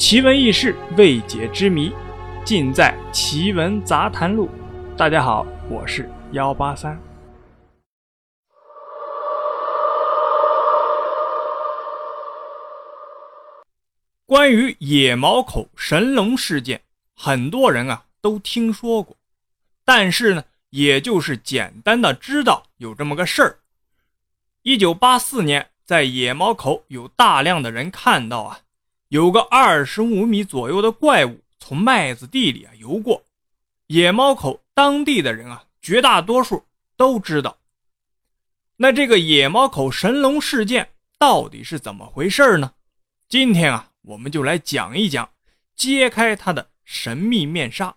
奇闻异事、未解之谜，尽在《奇闻杂谈录》。大家好，我是幺八三。关于野毛口神龙事件，很多人啊都听说过，但是呢，也就是简单的知道有这么个事儿。一九八四年，在野毛口有大量的人看到啊。有个二十五米左右的怪物从麦子地里啊游过，野猫口当地的人啊，绝大多数都知道。那这个野猫口神龙事件到底是怎么回事呢？今天啊，我们就来讲一讲，揭开它的神秘面纱。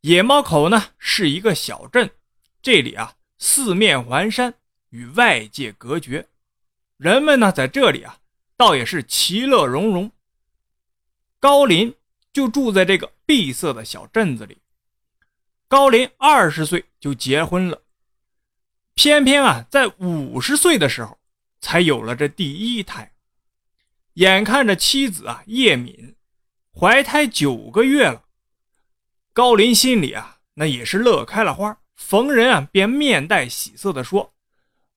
野猫口呢是一个小镇，这里啊四面环山，与外界隔绝，人们呢在这里啊。倒也是其乐融融。高林就住在这个闭塞的小镇子里。高林二十岁就结婚了，偏偏啊，在五十岁的时候才有了这第一胎。眼看着妻子啊叶敏怀胎九个月了，高林心里啊那也是乐开了花，逢人啊便面带喜色的说：“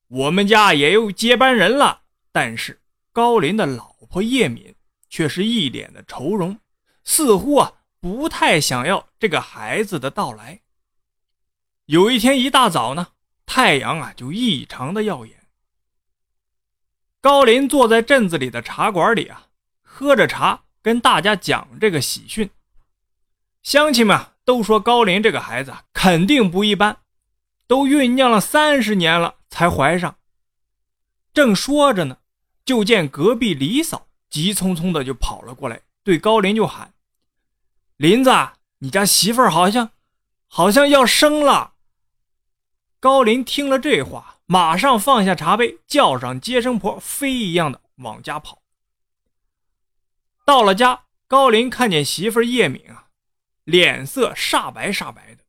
我们家也有接班人了。”但是。高林的老婆叶敏却是一脸的愁容，似乎啊不太想要这个孩子的到来。有一天一大早呢，太阳啊就异常的耀眼。高林坐在镇子里的茶馆里啊，喝着茶，跟大家讲这个喜讯。乡亲们都说高林这个孩子肯定不一般，都酝酿了三十年了才怀上。正说着呢。就见隔壁李嫂急匆匆的就跑了过来，对高林就喊：“林子，你家媳妇儿好像，好像要生了。”高林听了这话，马上放下茶杯，叫上接生婆，飞一样的往家跑。到了家，高林看见媳妇叶敏啊，脸色煞白煞白的，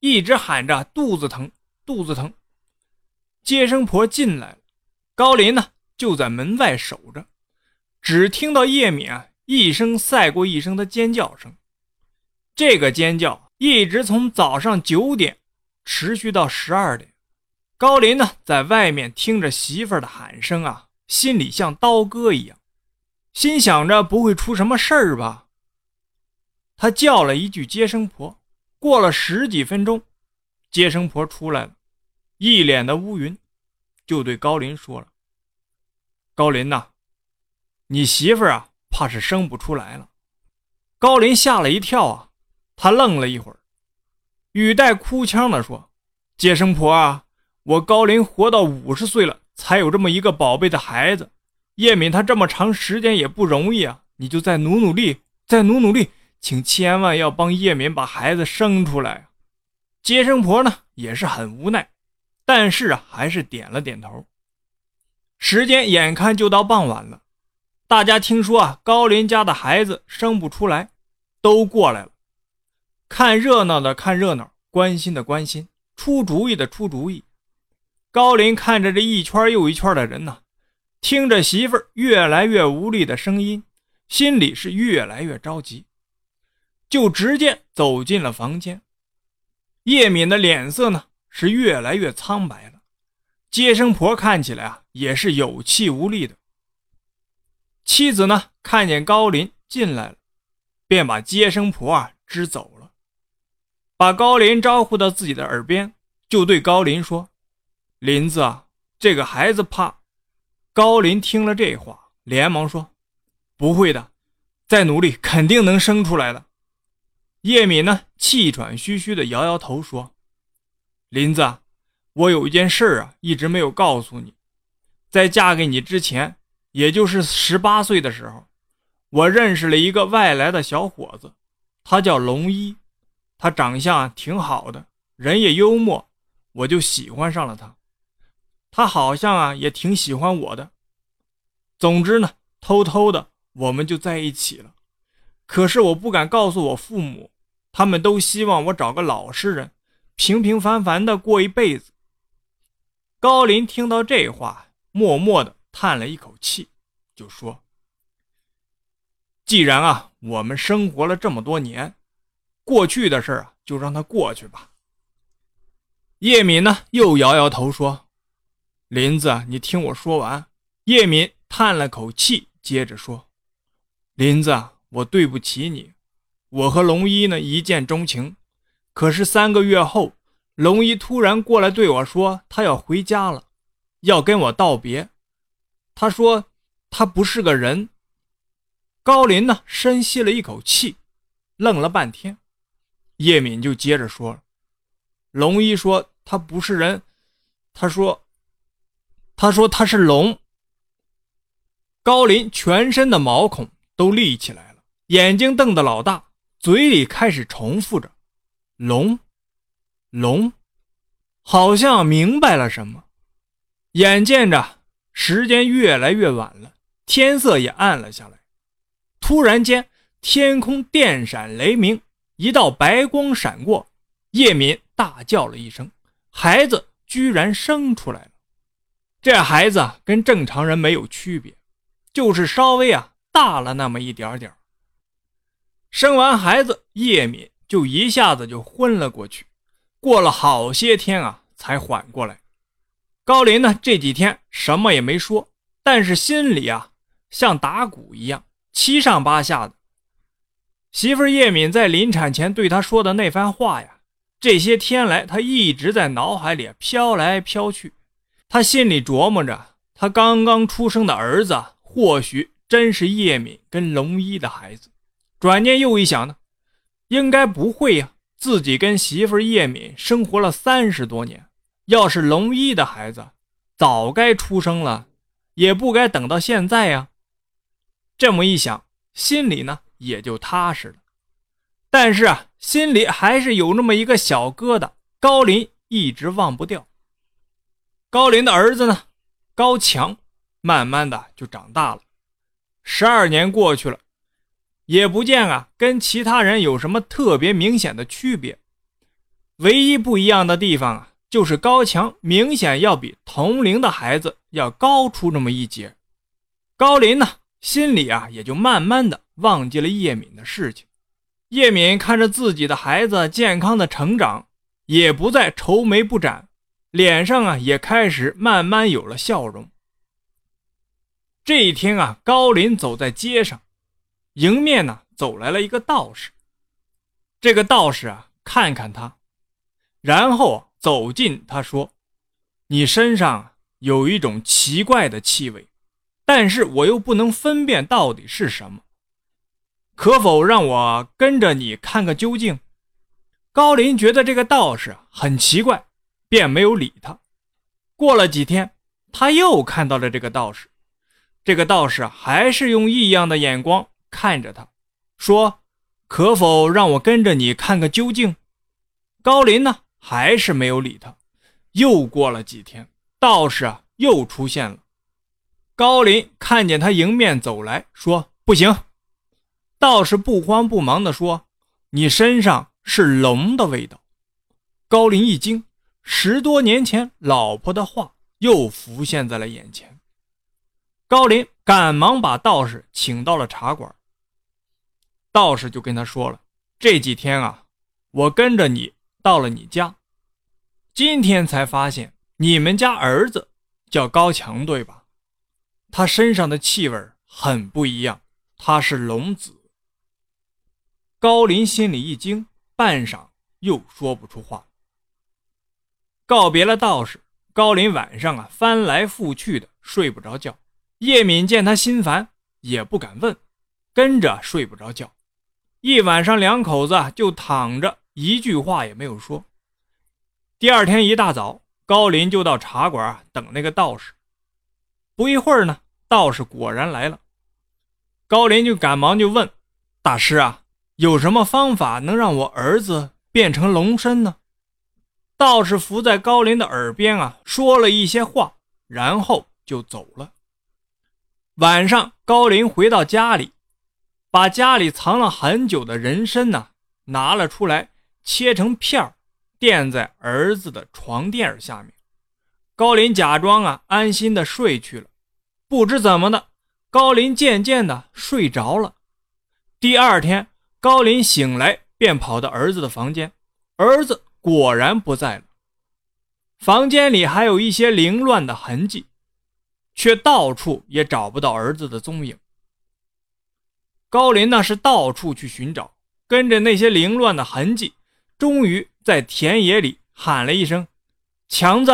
一直喊着肚子疼，肚子疼。接生婆进来了，高林呢？就在门外守着，只听到叶敏啊一声赛过一声的尖叫声。这个尖叫一直从早上九点持续到十二点。高林呢在外面听着媳妇儿的喊声啊，心里像刀割一样，心想着不会出什么事儿吧。他叫了一句接生婆，过了十几分钟，接生婆出来了，一脸的乌云，就对高林说了。高林呐，你媳妇儿啊，怕是生不出来了。高林吓了一跳啊，他愣了一会儿，语带哭腔的说：“接生婆啊，我高林活到五十岁了，才有这么一个宝贝的孩子。叶敏她这么长时间也不容易啊，你就再努努力，再努努力，请千万要帮叶敏把孩子生出来。”接生婆呢也是很无奈，但是啊，还是点了点头。时间眼看就到傍晚了，大家听说啊，高林家的孩子生不出来，都过来了。看热闹的看热闹，关心的关心，出主意的出主意。高林看着这一圈又一圈的人呢，听着媳妇儿越来越无力的声音，心里是越来越着急，就直接走进了房间。叶敏的脸色呢是越来越苍白了。接生婆看起来啊，也是有气无力的。妻子呢，看见高林进来了，便把接生婆啊支走了，把高林招呼到自己的耳边，就对高林说：“林子啊，这个孩子怕。”高林听了这话，连忙说：“不会的，再努力，肯定能生出来的。”叶敏呢，气喘吁吁的摇摇头说：“林子。”我有一件事啊，一直没有告诉你。在嫁给你之前，也就是十八岁的时候，我认识了一个外来的小伙子，他叫龙一，他长相挺好的，人也幽默，我就喜欢上了他。他好像啊也挺喜欢我的。总之呢，偷偷的我们就在一起了。可是我不敢告诉我父母，他们都希望我找个老实人，平平凡凡的过一辈子。高林听到这话，默默地叹了一口气，就说：“既然啊，我们生活了这么多年，过去的事儿啊，就让它过去吧。叶敏呢，又摇摇头说：“林子，你听我说完。”叶敏叹了口气，接着说：“林子，我对不起你。我和龙一呢，一见钟情。可是三个月后，龙一突然过来对我说，他要回家了，要跟我道别。他说他不是个人。”高林呢，深吸了一口气，愣了半天。叶敏就接着说：“龙一说他不是人，他说，他说他是龙。”高林全身的毛孔都立起来了，眼睛瞪得老大，嘴里开始重复着：“龙，龙。”好像明白了什么。眼见着时间越来越晚了，天色也暗了下来。突然间，天空电闪雷鸣，一道白光闪过，叶敏大叫了一声，孩子居然生出来了。这孩子跟正常人没有区别，就是稍微啊大了那么一点点生完孩子，叶敏就一下子就昏了过去，过了好些天啊才缓过来。高林呢这几天什么也没说，但是心里啊像打鼓一样。七上八下的，媳妇叶敏在临产前对他说的那番话呀，这些天来他一直在脑海里飘来飘去。他心里琢磨着，他刚刚出生的儿子或许真是叶敏跟龙一的孩子。转念又一想呢，应该不会呀，自己跟媳妇叶敏生活了三十多年，要是龙一的孩子，早该出生了，也不该等到现在呀。这么一想，心里呢也就踏实了。但是啊，心里还是有那么一个小疙瘩，高林一直忘不掉。高林的儿子呢，高强，慢慢的就长大了。十二年过去了，也不见啊跟其他人有什么特别明显的区别。唯一不一样的地方啊，就是高强明显要比同龄的孩子要高出那么一截。高林呢？心里啊，也就慢慢的忘记了叶敏的事情。叶敏看着自己的孩子健康的成长，也不再愁眉不展，脸上啊也开始慢慢有了笑容。这一天啊，高林走在街上，迎面呢走来了一个道士。这个道士啊，看看他，然后走近他说：“你身上有一种奇怪的气味。”但是我又不能分辨到底是什么，可否让我跟着你看个究竟？高林觉得这个道士很奇怪，便没有理他。过了几天，他又看到了这个道士，这个道士还是用异样的眼光看着他，说：“可否让我跟着你看个究竟？”高林呢，还是没有理他。又过了几天，道士啊又出现了。高林看见他迎面走来说：“不行。”道士不慌不忙地说：“你身上是龙的味道。”高林一惊，十多年前老婆的话又浮现在了眼前。高林赶忙把道士请到了茶馆。道士就跟他说了：“这几天啊，我跟着你到了你家，今天才发现你们家儿子叫高强，对吧？”他身上的气味很不一样，他是龙子。高林心里一惊，半晌又说不出话。告别了道士，高林晚上啊翻来覆去的睡不着觉。叶敏见他心烦，也不敢问，跟着睡不着觉。一晚上，两口子就躺着，一句话也没有说。第二天一大早，高林就到茶馆等那个道士。不一会儿呢。道士果然来了，高林就赶忙就问：“大师啊，有什么方法能让我儿子变成龙身呢？”道士伏在高林的耳边啊，说了一些话，然后就走了。晚上，高林回到家里，把家里藏了很久的人参呢拿了出来，切成片，垫在儿子的床垫下面。高林假装啊安心的睡去了。不知怎么的，高林渐渐的睡着了，第二天，高林醒来便跑到儿子的房间，儿子果然不在了。房间里还有一些凌乱的痕迹，却到处也找不到儿子的踪影。高林那是到处去寻找，跟着那些凌乱的痕迹，终于在田野里喊了一声：“强子！”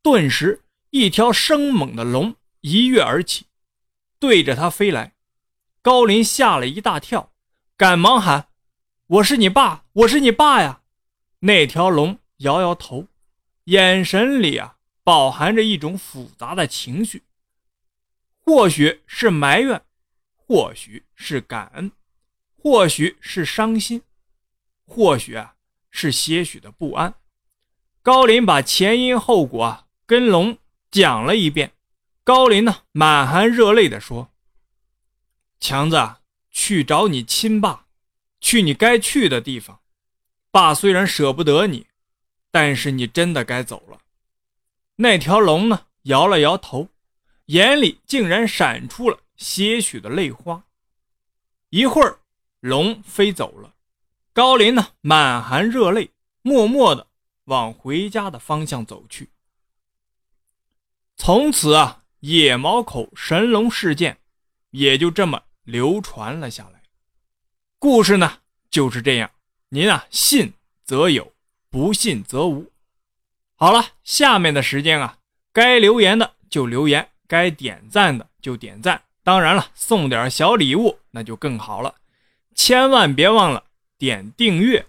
顿时，一条生猛的龙一跃而起，对着他飞来。高林吓了一大跳，赶忙喊：“我是你爸，我是你爸呀！”那条龙摇摇头，眼神里啊饱含着一种复杂的情绪，或许是埋怨，或许是感恩，或许是伤心，或许啊是些许的不安。高林把前因后果啊。跟龙讲了一遍，高林呢满含热泪地说：“强子，去找你亲爸，去你该去的地方。爸虽然舍不得你，但是你真的该走了。”那条龙呢摇了摇头，眼里竟然闪出了些许的泪花。一会儿，龙飞走了，高林呢满含热泪，默默的往回家的方向走去。从此啊，野毛口神龙事件也就这么流传了下来。故事呢就是这样，您啊信则有，不信则无。好了，下面的时间啊，该留言的就留言，该点赞的就点赞。当然了，送点小礼物那就更好了。千万别忘了点订阅。